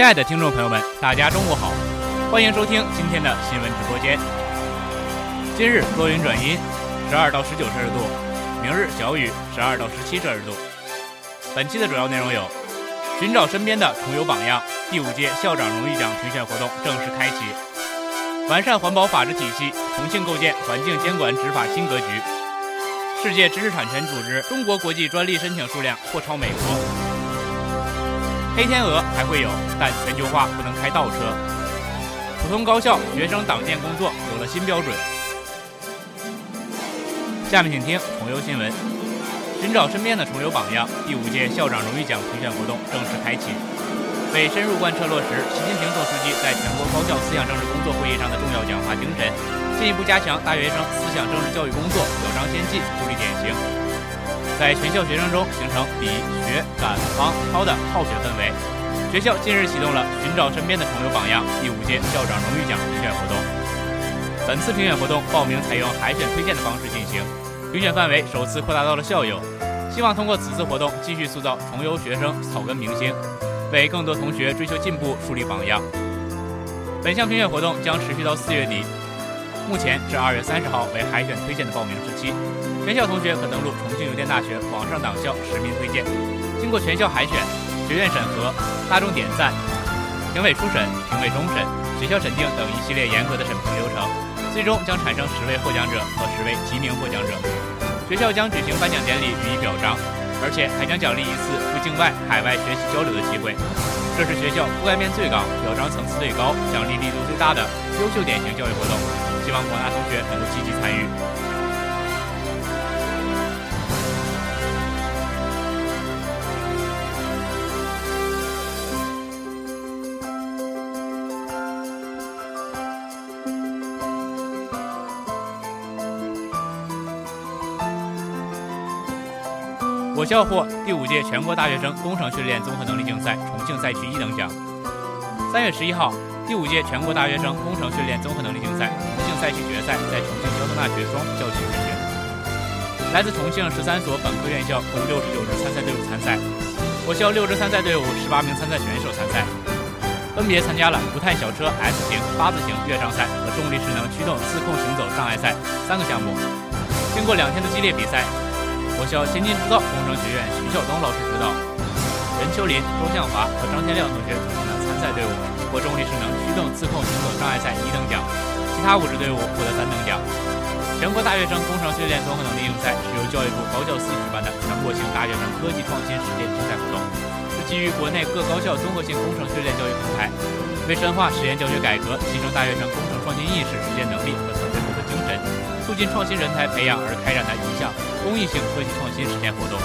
亲爱的听众朋友们，大家中午好，欢迎收听今天的新闻直播间。今日多云转阴，十二到十九摄氏度；明日小雨，十二到十七摄氏度。本期的主要内容有：寻找身边的重游榜样，第五届校长荣誉奖评选活动正式开启；完善环保法治体系，重庆构建环境监管执法新格局；世界知识产权组织中国国际专利申请数量或超美国。黑天鹅还会有，但全球化不能开倒车。普通高校学生党建工作有了新标准。下面请听重游新闻：寻找身边的重游榜样，第五届校长荣誉奖评选活动正式开启。为深入贯彻落实习近平总书记在全国高校思想政治工作会议上的重要讲话精神，进一步加强大学生思想政治教育工作，表彰先进，树立典型。在全校学生中形成比学赶忙超的好学氛围。学校近日启动了“寻找身边的重游榜样”第五届校长荣誉奖评选活动。本次评选活动报名采用海选推荐的方式进行，评选范围首次扩大到了校友。希望通过此次活动继续塑造重游学生草根明星，为更多同学追求进步树立榜样。本项评选活动将持续到四月底。目前至二月三十号为海选推荐的报名时期，全校同学可登录重庆邮电大学网上党校实名推荐，经过全校海选、学院审核、大众点赞、评委初审、评委终审、学校审定等一系列严格的审评流程，最终将产生十位获奖者和十位提名获奖者。学校将举行颁奖典礼予以表彰，而且还将奖励一次赴境外、海外学习交流的机会。这是学校覆盖面最广、表彰层次最高、奖励力度最大的优秀典型教育活动。希望广大同学能够积极参与。我校获第五届全国大学生工程训练综合能力竞赛重庆赛区一等奖。三月十一号。第五届全国大学生工程训练综合能力竞赛重庆赛区决赛在重庆交通大学双校区举行。来自重庆十三所本科院校共六十九支参赛队伍参赛，我校六支参赛队伍十八名参赛选手参赛，分别参加了不碳小车 S 型、八字形越障赛和重力势能驱动自控行走障碍赛三个项目。经过两天的激烈比赛，我校先进制造工程学院徐晓东老师指导，任秋林、周向华和张天亮同学组成的参赛队伍。获重力势能驱动自控行走障碍赛一等奖，其他五支队伍获得三等奖。全国大学生工程训练综合能力竞赛是由教育部高教司举办的全国性大学生科技创新实践竞赛活动，是基于国内各高校综合性工程训练教育平台，为深化实验教学改革、提升大学生工程创新意识、实践能力和团队合作精神，促进创新人才培养而开展的一项公益性科技创新实践活动。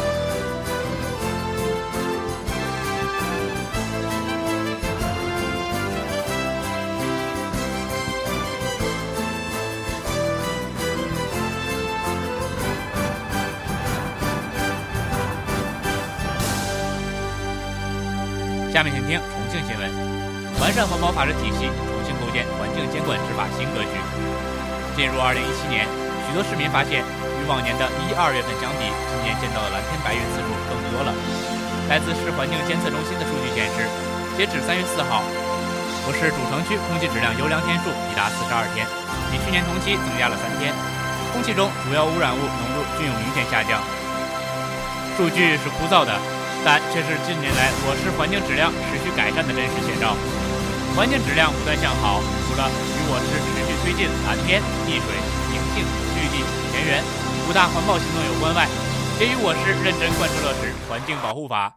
完善环保法治体系，重新构建环境监管执法新格局。进入2017年，许多市民发现，与往年的一二月份相比，今年见到的蓝天白云次数更多了。来自市环境监测中心的数据显示，截止3月4号，我市主城区空气质量优良天数已达42天，比去年同期增加了三天。空气中主要污染物浓度均有明显下降。数据是枯燥的。但却是近年来我市环境质量持续改善的真实写照。环境质量不断向好，除了与我市持续推进蓝天、碧水、宁静、绿地、田园五大环保行动有关外，也与我市认真贯彻落实《环境保护法》《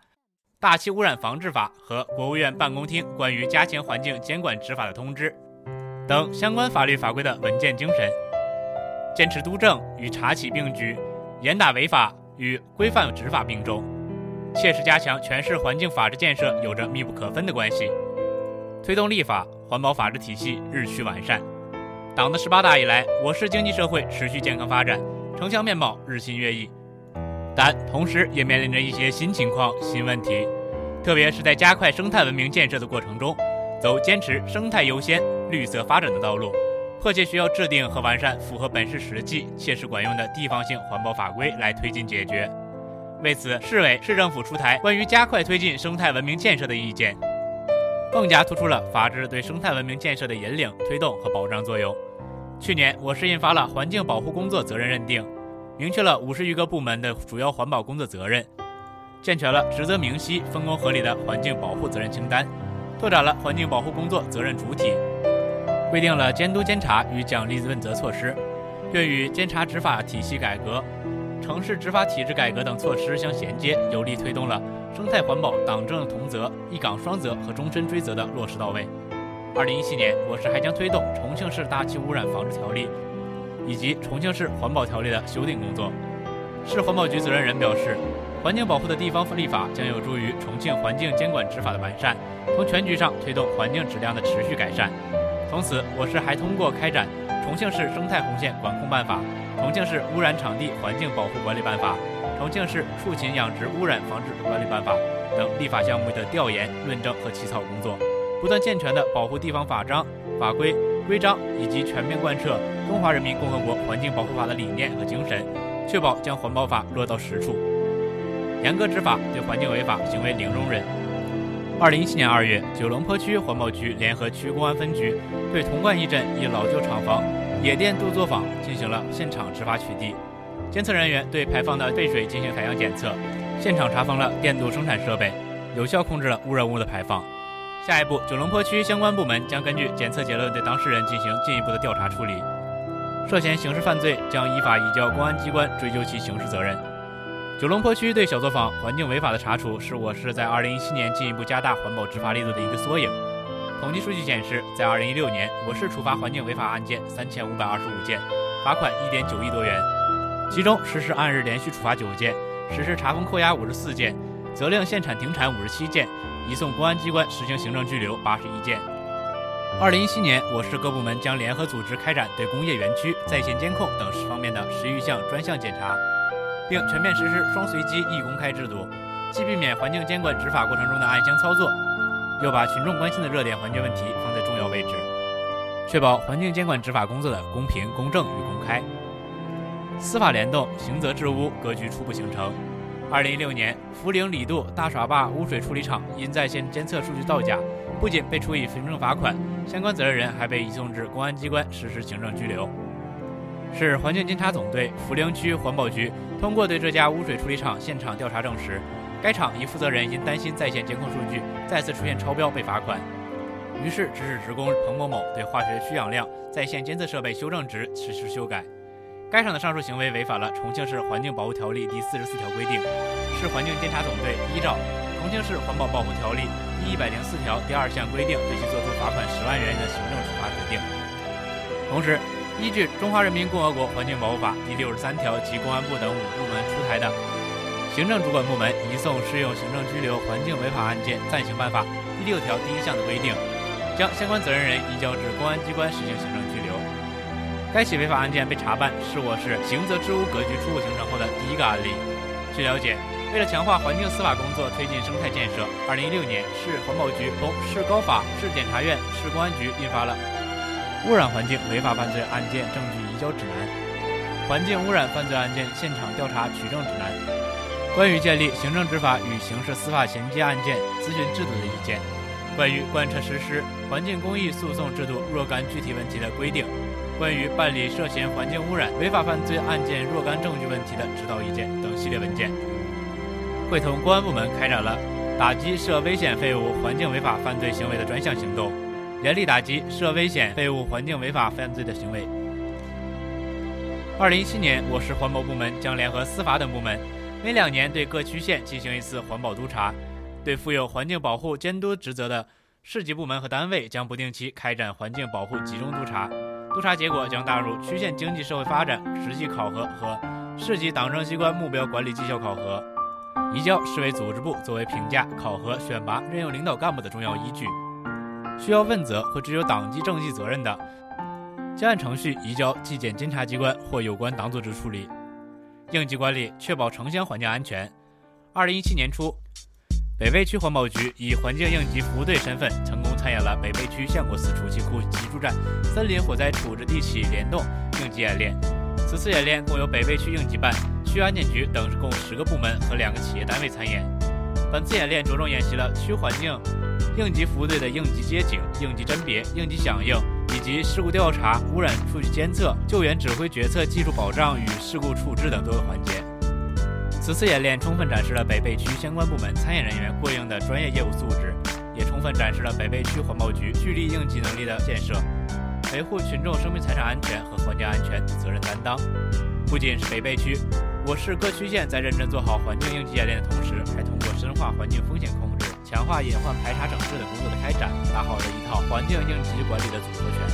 大气污染防治法》和国务院办公厅关于加强环境监管执法的通知等相关法律法规的文件精神，坚持督政与查起并举，严打违法与规范执法并重。切实加强全市环境法治建设有着密不可分的关系。推动立法，环保法治体系日趋完善。党的十八大以来，我市经济社会持续健康发展，城乡面貌日新月异，但同时也面临着一些新情况、新问题。特别是在加快生态文明建设的过程中，走坚持生态优先、绿色发展的道路，迫切需要制定和完善符合本市实际、切实管用的地方性环保法规来推进解决。为此，市委市政府出台关于加快推进生态文明建设的意见，更加突出了法治对生态文明建设的引领、推动和保障作用。去年，我市印发了环境保护工作责任认定，明确了五十余个部门的主要环保工作责任，健全了职责明晰、分工合理的环境保护责任清单，拓展了环境保护工作责任主体，规定了监督监察与奖励问责措施，并与监察执法体系改革。城市执法体制改革等措施相衔接，有力推动了生态环保党政同责、一岗双责和终身追责的落实到位。二零一七年，我市还将推动《重庆市大气污染防治条例》以及《重庆市环保条例》的修订工作。市环保局责任人表示，环境保护的地方立法将有助于重庆环境监管执法的完善，从全局上推动环境质量的持续改善。从此，我市还通过开展《重庆市生态红线管控办法》。《重庆市污染场地环境保护管理办法》《重庆市畜禽养殖污染防治管理办法》等立法项目的调研、论证和起草工作，不断健全的保护地方法章、法规、规章，以及全面贯彻《中华人民共和国环境保护法》的理念和精神，确保将环保法落到实处，严格执法，对环境违法行为零容忍。二零一七年二月，九龙坡区环保局联合区公安分局对童贯一镇一老旧厂房。野电镀作坊进行了现场执法取缔，监测人员对排放的废水进行采样检测，现场查封了电镀生产设备，有效控制了污染物的排放。下一步，九龙坡区相关部门将根据检测结论对当事人进行进一步的调查处理，涉嫌刑事犯罪将依法移交公安机关追究其刑事责任。九龙坡区对小作坊环境违法的查处，是我市在2017年进一步加大环保执法力度的一个缩影。统计数据显示，在2016年，我市处罚环境违法案件3525件，罚款1.9亿多元，其中实施按日连续处罚9件，实施查封扣押54件，责令限产停产57件，移送公安机关实行行政拘留81件。2017年，我市各部门将联合组织开展对工业园区在线监控等十方面的十余项专项检查，并全面实施双随机一公开制度，既避免环境监管执法过程中的暗箱操作。又把群众关心的热点环境问题放在重要位置，确保环境监管执法工作的公平、公正与公开。司法联动，刑责治污格局初步形成。二零一六年，涪陵李渡大耍坝污水处理厂因在线监测数据造假，不仅被处以行政罚款，相关责任人还被移送至公安机关实施行政拘留。市环境监察总队涪陵区环保局通过对这家污水处理厂现场调查证实。该厂一负责人因担心在线监控数据再次出现超标被罚款，于是指使职工彭某某对化学需氧量在线监测设备修正值实施修改。该厂的上述行为违反了《重庆市环境保护条例》第四十四条规定，市环境监察总队依照《重庆市环保保护条例》第一百零四条第二项规定，对其作出罚款十万元的行政处罚决定。同时，依据《中华人民共和国环境保护法》第六十三条及公安部等五部门出台的。行政主管部门移送适用行政拘留环境违法案件暂行办法第六条第一项的规定，将相关责任人移交至公安机关实行行政拘留。该起违法案件被查办，是我市刑责治污格局初步形成后的第一个案例。据了解，为了强化环境司法工作，推进生态建设，2016年，市环保局同市高法、市检察院、市公安局印发了《污染环境违法犯罪案件证据移交指南》《环境污染犯罪案件现场调查取证指南》。关于建立行政执法与刑事司法衔接案件咨询制度的意见，关于贯彻实施环境公益诉讼制度若干具体问题的规定，关于办理涉嫌环境污染违法犯罪案件若干证据问题的指导意见等系列文件，会同公安部门开展了打击涉危险废物环境违法犯罪行为的专项行动，严厉打击涉危险废物环境违法犯罪的行为。二零一七年，我市环保部门将联合司法等部门。每两年对各区县进行一次环保督查，对负有环境保护监督职责的市级部门和单位将不定期开展环境保护集中督查，督查结果将纳入区县经济社会发展实际考核和市级党政机关目标管理绩效考核。移交市委组织部作为评价、考核、选拔、任用领导干部的重要依据。需要问责或具有党纪政纪责任的，将按程序移交纪检监察机关或有关党组织处理。应急管理确保城乡环境安全。二零一七年初，北碚区环保局以环境应急服务队身份，成功参演了北碚区相国寺储气库集注站森林火灾处置地起联动应急演练。此次演练共有北碚区应急办、区安检局等共十个部门和两个企业单位参演。本次演练着重演习了区环境应急服务队的应急接警、应急甄别、应急响应及事故调查、污染数据监测、救援指挥决策、技术保障与事故处置等多个环节。此次演练充分展示了北碚区相关部门参演人员过硬的专业业务素质，也充分展示了北碚区环保局聚力应急能力的建设。维护群众生命财产安全和环境安全责任担当，不仅是北碚区，我市各区县在认真做好环境应急演练的同时，还通过深化环境风险控、强化隐患排查整治等工作的开展，打好了一套环境应急管理的组合拳。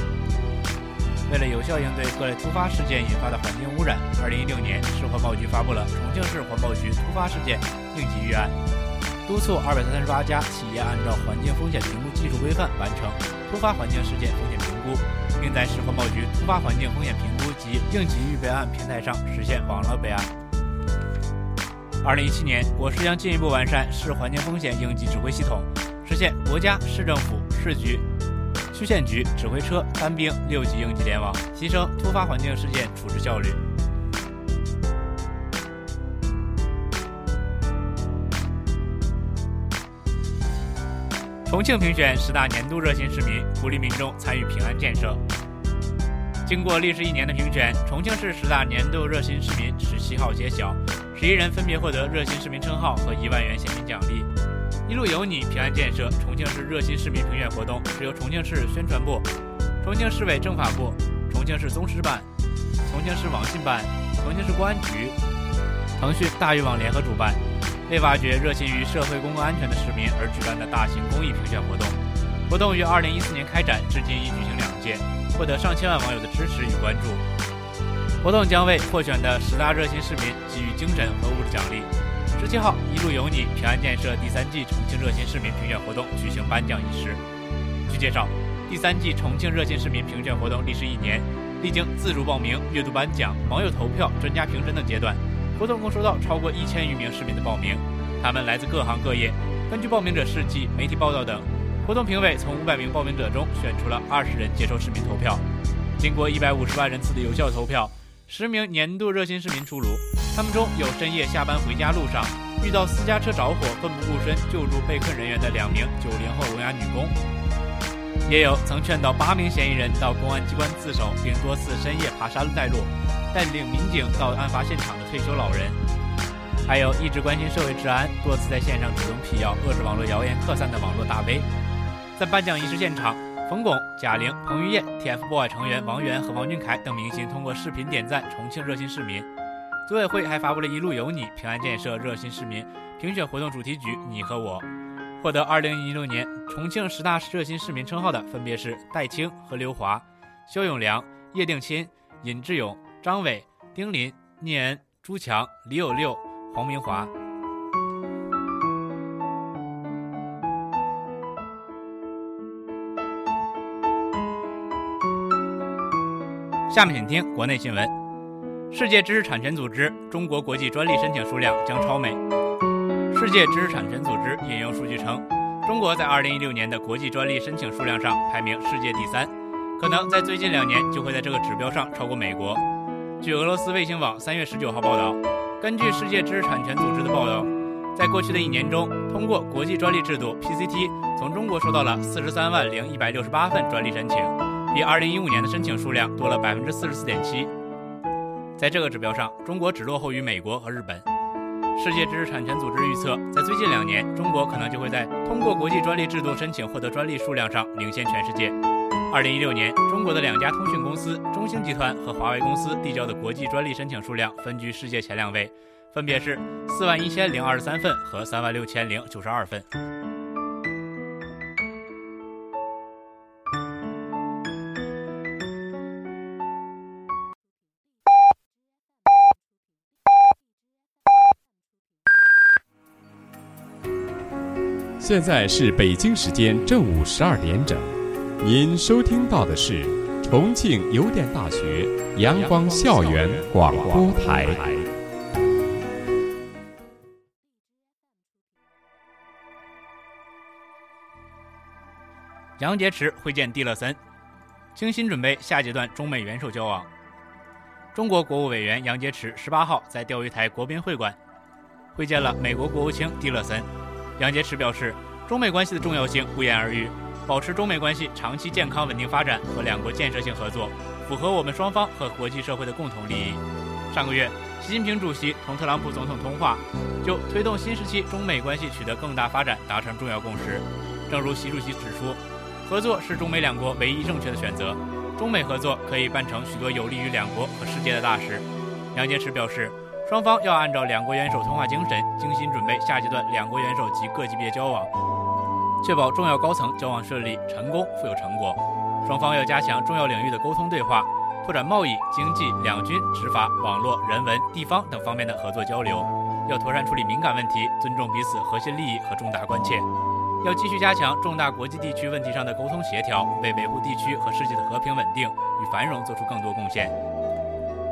为了有效应对各类突发事件引发的环境污染，二零一六年市环保局发布了《重庆市环保局突发事件应急预案》，督促二百三十八家企业按照环境风险评估技术规范完成突发环境事件风险评估。并在市环保局突发环境风险评估及应急预备案平台上实现网络备案。二零一七年，我市将进一步完善市环境风险应急指挥系统，实现国家、市政府、市局、区县局指挥车单兵六级应急联网，提升突发环境事件处置效率。重庆评选十大年度热心市民，鼓励民众参与平安建设。经过历时一年的评选，重庆市十大年度热心市民十七号揭晓，十一人分别获得热心市民称号和一万元现金奖励。一路有你，平安建设重庆市热心市民评选活动是由重庆市宣传部、重庆市委政法部、重庆市综师办、重庆市网信办、重庆市公安局、腾讯大鱼网联合主办。为挖掘热心于社会公共安全的市民而举办的大型公益评选活动，活动于二零一四年开展，至今已举行两届，获得上千万网友的支持与关注。活动将为获选的十大热心市民给予精神和物质奖励。十七号，一路有你，平安建设第三季重庆热心市民评选活动举行颁奖仪式。据介绍，第三季重庆热心市民评选活动历时一年，历经自主报名、阅读颁奖、网友投票、专家评审等阶段。活动共收到超过一千余名市民的报名，他们来自各行各业。根据报名者事迹、媒体报道等，活动评委从五百名报名者中选出了二十人接受市民投票。经过一百五十万人次的有效投票，十名年度热心市民出炉。他们中有深夜下班回家路上遇到私家车着火奋不顾身救助被困人员的两名九零后聋哑女工，也有曾劝导八名嫌疑人到公安机关自首，并多次深夜爬山带路。带领民警到案发现场的退休老人，还有一直关心社会治安、多次在线上主动辟谣、遏制网络谣言扩散的网络大 V。在颁奖仪式现场，冯巩、贾玲、彭于晏、TFBOYS 成员王源和王俊凯等明星通过视频点赞重庆热心市民。组委会还发布了一路有你平安建设热心市民评选活动主题曲《你和我》。获得2016年重庆十大热心市民称号的分别是戴青和刘华、肖永良、叶定钦、尹志勇。张伟、丁林、聂恩、朱强、李有六、黄明华。下面请听国内新闻：世界知识产权组织中国国际专利申请数量将超美。世界知识产权组织引用数据称，中国在2016年的国际专利申请数量上排名世界第三，可能在最近两年就会在这个指标上超过美国。据俄罗斯卫星网三月十九号报道，根据世界知识产权组织的报道，在过去的一年中，通过国际专利制度 PCT，从中国收到了四十三万零一百六十八份专利申请，比二零一五年的申请数量多了百分之四十四点七。在这个指标上，中国只落后于美国和日本。世界知识产权组织预测，在最近两年，中国可能就会在通过国际专利制度申请获得专利数量上领先全世界。二零一六年，中国的两家通讯公司中兴集团和华为公司递交的国际专利申请数量分居世界前两位，分别是四万一千零二十三份和三万六千零九十二份。现在是北京时间正午十二点整，您收听到的是重庆邮电大学阳光校园广播台。杨洁篪会见蒂勒森，精心准备下阶段中美元首交往。中国国务委员杨洁篪十八号在钓鱼台国宾会馆会见了美国国务卿蒂勒森。杨洁篪表示，中美关系的重要性不言而喻，保持中美关系长期健康稳定发展和两国建设性合作，符合我们双方和国际社会的共同利益。上个月，习近平主席同特朗普总统通话，就推动新时期中美关系取得更大发展达成重要共识。正如习主席指出，合作是中美两国唯一正确的选择，中美合作可以办成许多有利于两国和世界的大事。杨洁篪表示。双方要按照两国元首通话精神，精心准备下阶段两国元首及各级别交往，确保重要高层交往顺利、成功、富有成果。双方要加强重要领域的沟通对话，拓展贸易、经济、两军、执法、网络、人文、地方等方面的合作交流。要妥善处理敏感问题，尊重彼此核心利益和重大关切。要继续加强重大国际地区问题上的沟通协调，为维护地区和世界的和平稳定与繁荣做出更多贡献。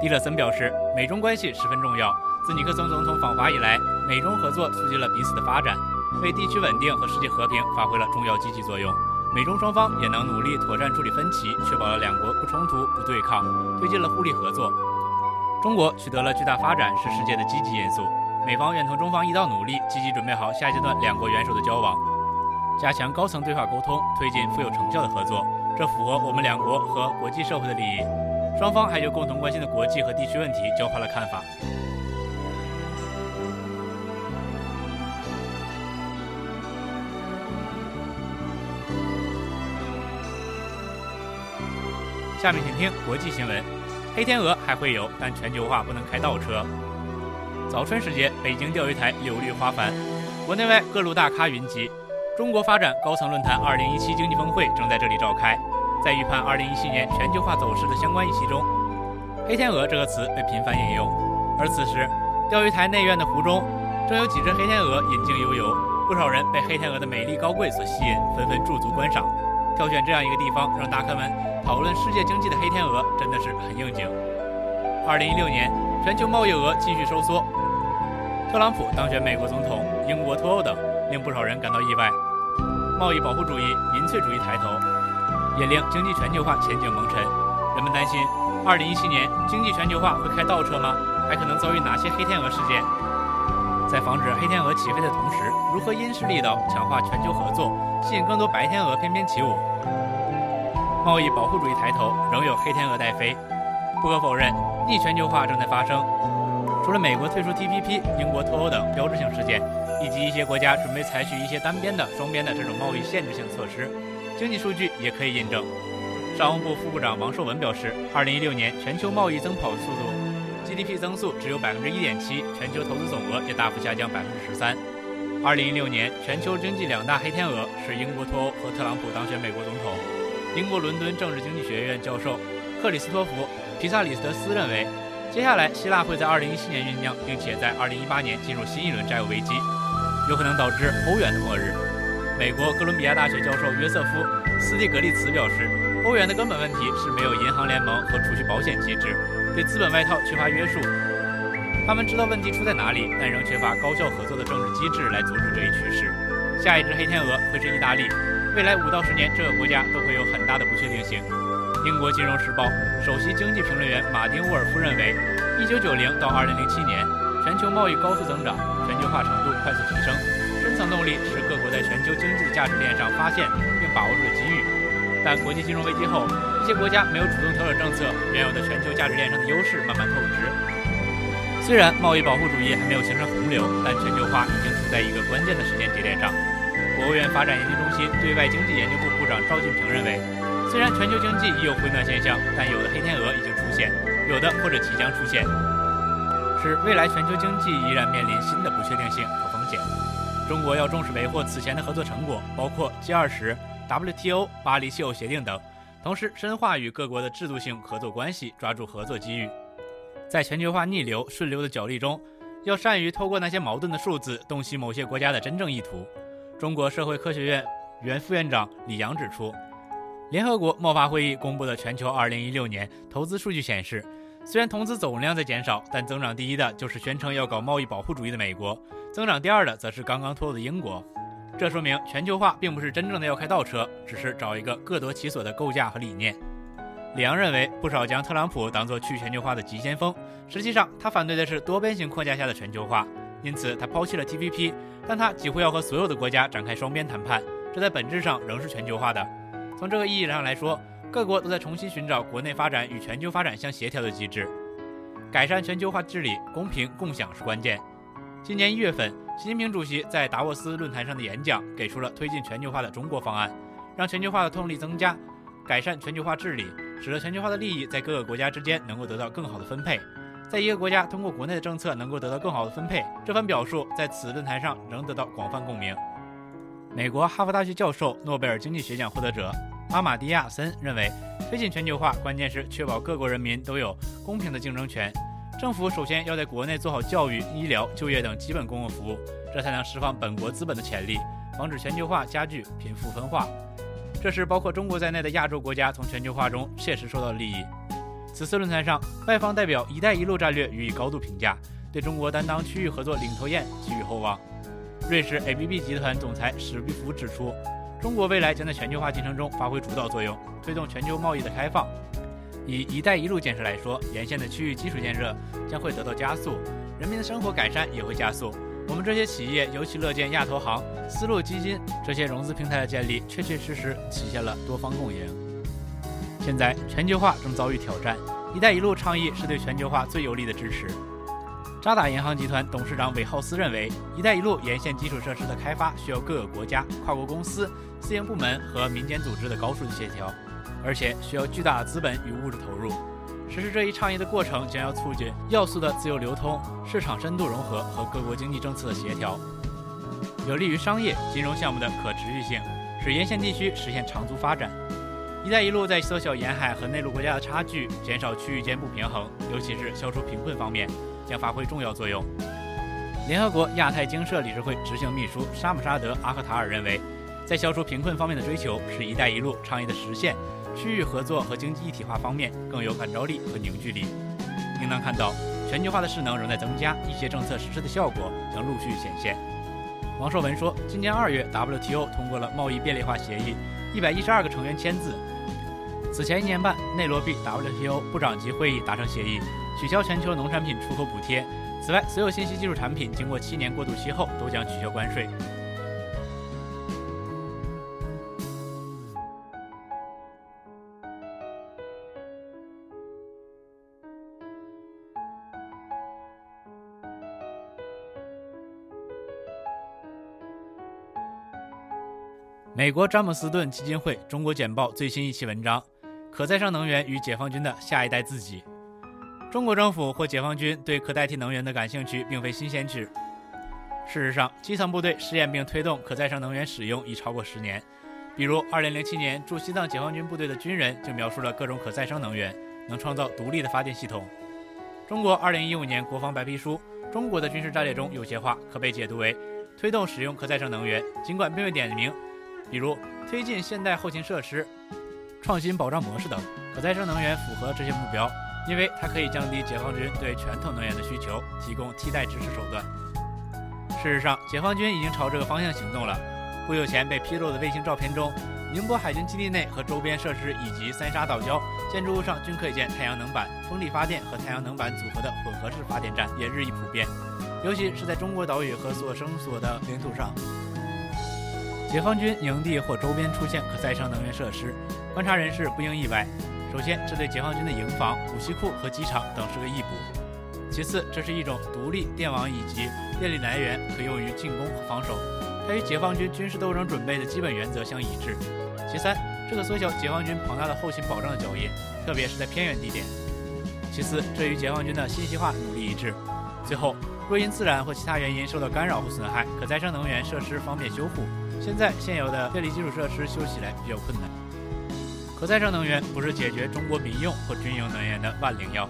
蒂勒森表示，美中关系十分重要。自尼克松总统访华以来，美中合作促进了彼此的发展，为地区稳定和世界和平发挥了重要积极作用。美中双方也能努力妥善处理分歧，确保了两国不冲突、不对抗，推进了互利合作。中国取得了巨大发展是世界的积极因素。美方愿同中方一道努力，积极准备好下阶段两国元首的交往，加强高层对话沟通，推进富有成效的合作。这符合我们两国和国际社会的利益。双方还就共同关心的国际和地区问题交换了看法。下面请听国际新闻：黑天鹅还会有，但全球化不能开倒车。早春时节，北京钓鱼台柳绿花繁，国内外各路大咖云集。中国发展高层论坛2017经济峰会正在这里召开。在预判2017年全球化走势的相关议题中，“黑天鹅”这个词被频繁引用。而此时，钓鱼台内院的湖中正有几只黑天鹅引颈游游，不少人被黑天鹅的美丽高贵所吸引，纷纷驻足观赏。挑选这样一个地方让大咖们讨论世界经济的黑天鹅，真的是很应景。2016年，全球贸易额继续收缩，特朗普当选美国总统，英国脱欧等，令不少人感到意外。贸易保护主义、民粹主义抬头。也令经济全球化前景蒙尘，人们担心，2017年经济全球化会开倒车吗？还可能遭遇哪些黑天鹅事件？在防止黑天鹅起飞的同时，如何因势利导强化全球合作，吸引更多白天鹅翩翩起舞？贸易保护主义抬头，仍有黑天鹅待飞。不可否认，逆全球化正在发生。除了美国退出 TPP、英国脱欧等标志性事件，以及一些国家准备采取一些单边的、双边的这种贸易限制性措施。经济数据也可以印证。商务部副部长王受文表示，2016年全球贸易增跑速度，GDP 增速只有百分之一点七，全球投资总额也大幅下降百分之十三。2016年全球经济两大黑天鹅是英国脱欧和特朗普当选美国总统。英国伦敦政治经济学院教授克里斯托弗·皮萨里斯德斯认为，接下来希腊会在2017年酝酿，并且在2018年进入新一轮债务危机，有可能导致欧元的末日。美国哥伦比亚大学教授约瑟夫·斯蒂格利茨表示，欧元的根本问题是没有银行联盟和储蓄保险机制，对资本外套缺乏约束。他们知道问题出在哪里，但仍缺乏高效合作的政治机制来阻止这一趋势。下一只黑天鹅会是意大利，未来五到十年这个国家都会有很大的不确定性。英国金融时报首席经济评论员马丁·沃尔夫认为，1990到2007年，全球贸易高速增长，全球化程度快速提升。深层动力是各国在全球经济的价值链上发现并把握住的机遇，但国际金融危机后，一些国家没有主动调整政策，原有的全球价值链上的优势慢慢透支。虽然贸易保护主义还没有形成洪流，但全球化已经处在一个关键的时间节点上。国务院发展研究中心对外经济研究部部长赵进平认为，虽然全球经济已有回暖现象，但有的黑天鹅已经出现，有的或者即将出现，使未来全球经济依然面临新的不确定性和风险。中国要重视维护此前的合作成果，包括 G20、WTO、巴黎气候协定等，同时深化与各国的制度性合作关系，抓住合作机遇。在全球化逆流顺流的角力中，要善于透过那些矛盾的数字洞悉某些国家的真正意图。中国社会科学院原副院长李阳指出，联合国贸发会议公布的全球2016年投资数据显示，虽然投资总量在减少，但增长第一的就是宣称要搞贸易保护主义的美国，增长第二的则是刚刚脱欧的英国。这说明全球化并不是真正的要开倒车，只是找一个各得其所的构架和理念。李阳认为，不少将特朗普当作去全球化的急先锋，实际上他反对的是多边形框架下的全球化。因此，他抛弃了 TPP，但他几乎要和所有的国家展开双边谈判，这在本质上仍是全球化的。从这个意义上来说，各国都在重新寻找国内发展与全球发展相协调的机制，改善全球化治理，公平共享是关键。今年一月份，习近平主席在达沃斯论坛上的演讲，给出了推进全球化的中国方案，让全球化的动力增加，改善全球化治理，使得全球化的利益在各个国家之间能够得到更好的分配。在一个国家通过国内的政策能够得到更好的分配，这番表述在此论坛上仍得到广泛共鸣。美国哈佛大学教授、诺贝尔经济学奖获得者阿马蒂亚森认为，推进全球化关键是确保各国人民都有公平的竞争权。政府首先要在国内做好教育、医疗、就业等基本公共服务，这才能释放本国资本的潜力，防止全球化加剧贫富分化。这是包括中国在内的亚洲国家从全球化中切实受到的利益。此次论坛上，外方代表“一带一路”战略予以高度评价，对中国担当区域合作领头雁寄予厚望。瑞士 ABB 集团总裁史必福指出，中国未来将在全球化进程中发挥主导作用，推动全球贸易的开放。以“一带一路”建设来说，沿线的区域基础建设将会得到加速，人民的生活改善也会加速。我们这些企业尤其乐见亚投行、丝路基金这些融资平台的建立，确确实实体现了多方共赢。现在全球化正遭遇挑战，“一带一路”倡议是对全球化最有力的支持。渣打银行集团董事长韦浩斯认为，“一带一路”沿线基础设施的开发需要各个国家、跨国公司、私营部门和民间组织的高度协调，而且需要巨大的资本与物质投入。实施这一倡议的过程将要促进要素的自由流通、市场深度融合和各国经济政策的协调，有利于商业金融项目的可持续性，使沿线地区实现长足发展。“一带一路”在缩小沿海和内陆国家的差距、减少区域间不平衡，尤其是消除贫困方面，将发挥重要作用。联合国亚太经社理事会执行秘书沙姆沙德·阿克塔尔认为，在消除贫困方面的追求是“一带一路”倡议的实现，区域合作和经济一体化方面更有感召力和凝聚力。应当看到，全球化的势能仍在增加，一些政策实施的效果将陆续显现。王硕文说，今年二月，WTO 通过了贸易便利化协议，一百一十二个成员签字。此前一年半，内罗毕 WTO 部长级会议达成协议，取消全球农产品出口补贴。此外，所有信息技术产品经过七年过渡期后都将取消关税。美国詹姆斯顿基金会《中国简报》最新一期文章。可再生能源与解放军的下一代自己。中国政府或解放军对可代替能源的感兴趣并非新鲜事。事实上，基层部队试验并推动可再生能源使用已超过十年。比如，2007年驻西藏解放军部队的军人就描述了各种可再生能源能创造独立的发电系统。中国2015年国防白皮书《中国的军事战略》中有些话可被解读为推动使用可再生能源，尽管并未点名，比如推进现代后勤设施。创新保障模式等，可再生能源符合这些目标，因为它可以降低解放军对传统能源的需求，提供替代支持手段。事实上，解放军已经朝这个方向行动了。不久前被披露的卫星照片中，宁波海军基地内和周边设施以及三沙岛礁建筑物上均可见太阳能板、风力发电和太阳能板组合的混合式发电站，也日益普遍，尤其是在中国岛屿和所生所的领土上。解放军营地或周边出现可再生能源设施，观察人士不应意外。首先，这对解放军的营房、武器库和机场等是个易补；其次，这是一种独立电网以及电力来源，可用于进攻和防守，它与解放军军事斗争准备的基本原则相一致；其三，这可缩小解放军庞大的后勤保障的脚印，特别是在偏远地点；其次，这与解放军的信息化努力一致；最后，若因自然或其他原因受到干扰或损害，可再生能源设施方便修复。现在现有的电力基础设施修起来比较困难。可再生能源不是解决中国民用或军用能源的万灵药，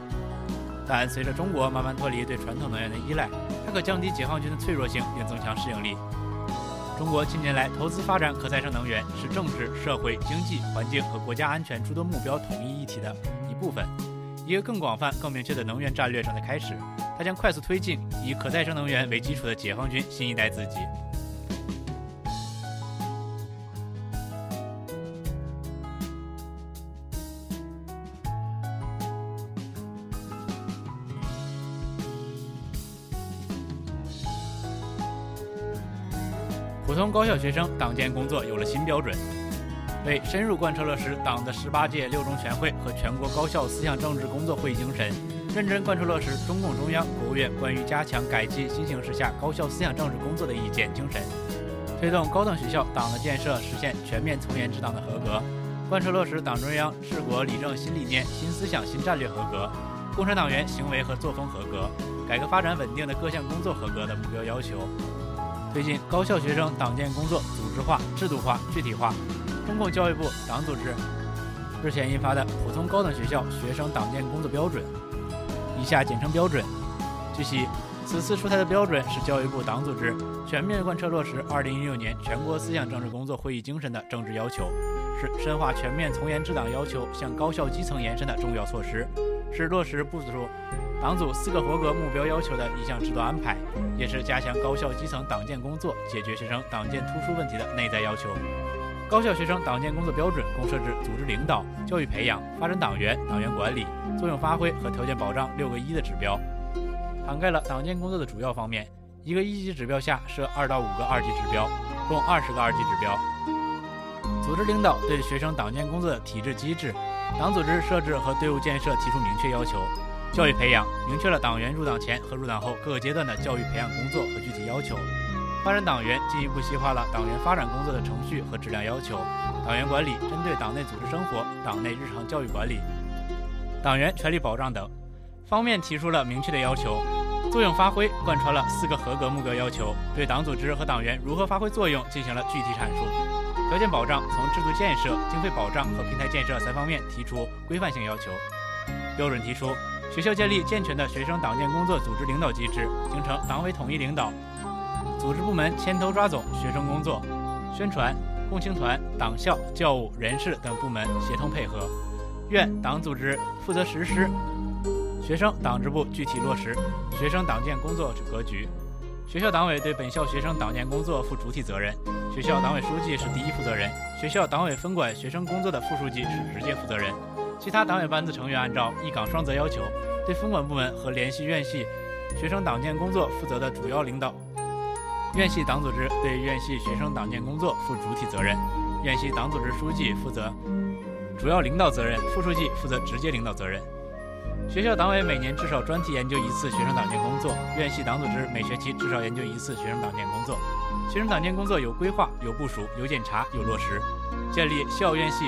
但随着中国慢慢脱离对传统能源的依赖，它可降低解放军的脆弱性并增强适应力。中国近年来投资发展可再生能源是政治、社会、经济、环境和国家安全诸多目标统一一体的一部分。一个更广泛、更明确的能源战略正在开始，它将快速推进以可再生能源为基础的解放军新一代自己。普通高校学生党建工作有了新标准，为深入贯彻落实党的十八届六中全会和全国高校思想政治工作会议精神，认真贯彻落实中共中央、国务院关于加强改进新形势下高校思想政治工作的意见精神，推动高等学校党的建设实现全面从严治党的合格，贯彻落实党中央治国理政新理念、新思想、新战略合格，共产党员行为和作风合格，改革发展稳定的各项工作合格的目标要求。推进高校学生党建工作组织化、制度化、具体化。中共教育部党组织日前印发的《普通高等学校学生党建工作标准》（以下简称标准）。据悉，此次出台的标准是教育部党组织全面贯彻落实2016年全国思想政治工作会议精神的政治要求，是深化全面从严治党要求向高校基层延伸的重要措施，是落实部署。党组四个合格目标要求的一项制度安排，也是加强高校基层党建工作、解决学生党建突出问题的内在要求。高校学生党建工作标准共设置组织领导、教育培养、发展党员、党员管理、作用发挥和条件保障六个一的指标，涵盖了党建工作的主要方面。一个一级指标下设二到五个二级指标，共二十个二级指标。组织领导对学生党建工作的体制机制、党组织设置和队伍建设提出明确要求。教育培养明确了党员入党前和入党后各个阶段的教育培养工作和具体要求；发展党员进一步细化了党员发展工作的程序和质量要求；党员管理针对党内组织生活、党内日常教育管理、党员权利保障等方面提出了明确的要求；作用发挥贯穿了四个合格目标要求，对党组织和党员如何发挥作用进行了具体阐述；条件保障从制度建设、经费保障和平台建设三方面提出规范性要求；标准提出。学校建立健全的学生党建工作组织领导机制，形成党委统一领导，组织部门牵头抓总学生工作，宣传、共青团、党校、教务、人事等部门协同配合，院党组织负责实施，学生党支部具体落实学生党建工作格局，学校党委对本校学生党建工作负主体责任，学校党委书记是第一负责人，学校党委分管学生工作的副书记是直接负责人。其他党委班子成员按照一岗双责要求，对分管部门和联系院系学生党建工作负责的主要领导。院系党组织对院系学生党建工作负主体责任，院系党组织书记负责主要领导责任，副书记负责直接领导责任。学校党委每年至少专题研究一次学生党建工作，院系党组织每学期至少研究一次学生党建工作。学生党建工作有规划、有部署、有检查、有落实，建立校院系。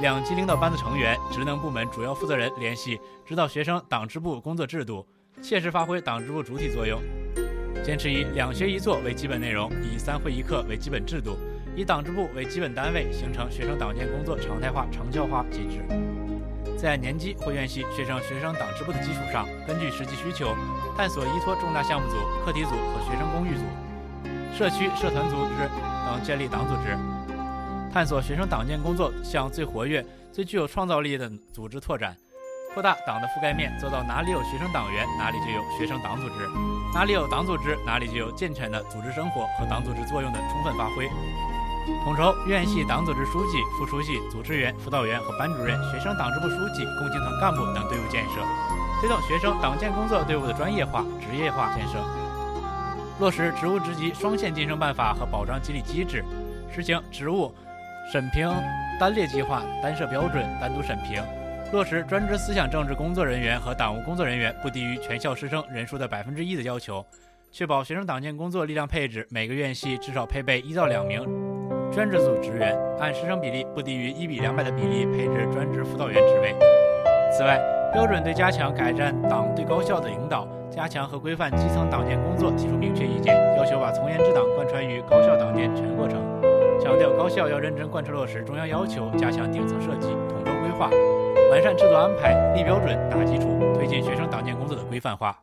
两级领导班子成员、职能部门主要负责人联系指导学生党支部工作制度，切实发挥党支部主体作用。坚持以两学一做为基本内容，以三会一课为基本制度，以党支部为基本单位，形成学生党建工作常态化、成效化机制。在年级或院系学生学生党支部的基础上，根据实际需求，探索依托重大项目组、课题组和学生公寓组、社区社团组织等建立党组织。探索学生党建工作向最活跃、最具有创造力的组织拓展，扩大党的覆盖面，做到哪里有学生党员，哪里就有学生党组织；哪里有党组织，哪里就有健全的组织生活和党组织作用的充分发挥。统筹院系党组织书记、副书记、组织员、辅导员和班主任、学生党支部书记、共青团干部等队伍建设，推动学生党建工作队伍的专业化、职业化建设，落实职务职级双线晋升办法和保障激励机制，实行职务。审评单列计划、单设标准、单独审评，落实专职思想政治工作人员和党务工作人员不低于全校师生人数的百分之一的要求，确保学生党建工作力量配置每个院系至少配备一到两名专职组职员，按师生比例不低于一比两百的比例配置专职辅导员职位。此外，标准对加强改善党对高校的领导、加强和规范基层党建工作提出明确意见，要求把从严治党贯穿于高校党建全过程。强调高校要认真贯彻落实中央要求，加强顶层设计、统筹规划，完善制度安排、立标准、打基础，推进学生党建工作的规范化。